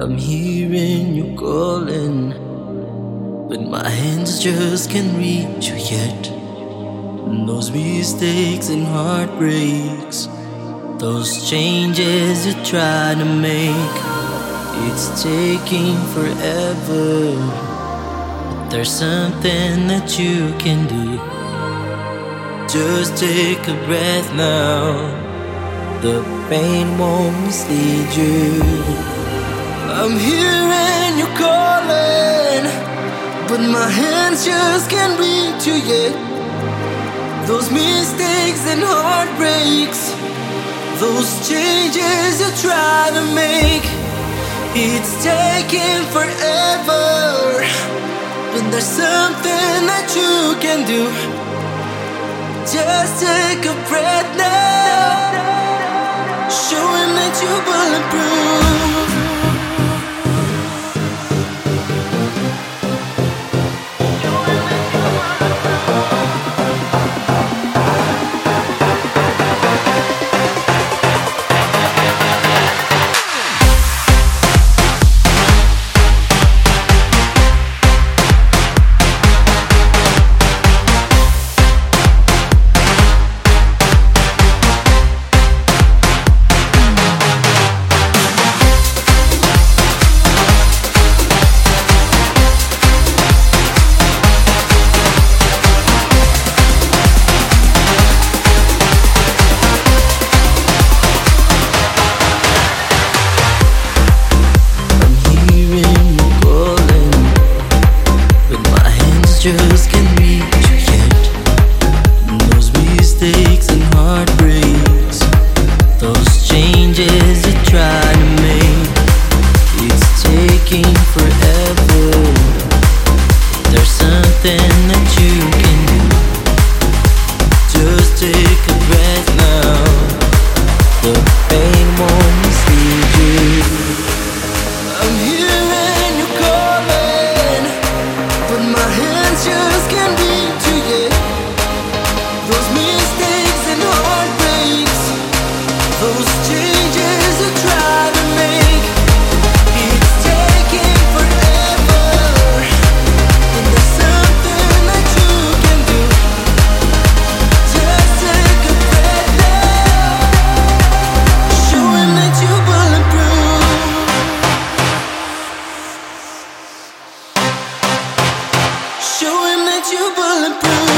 I'm hearing you calling, but my hands just can't reach you yet. Those mistakes and heartbreaks, those changes you're trying to make, it's taking forever. But there's something that you can do. Just take a breath now. The pain won't mislead you. I'm hearing you calling, but my hands just can't reach you yet. Those mistakes and heartbreaks, those changes you try to make, it's taking forever. But there's something that you can do. Just take a breath now. Show him that you're bulletproof. just can't reach you yet. Those mistakes and heartbreaks, those changes you try to make, it's taking forever. There's something. you bulletproof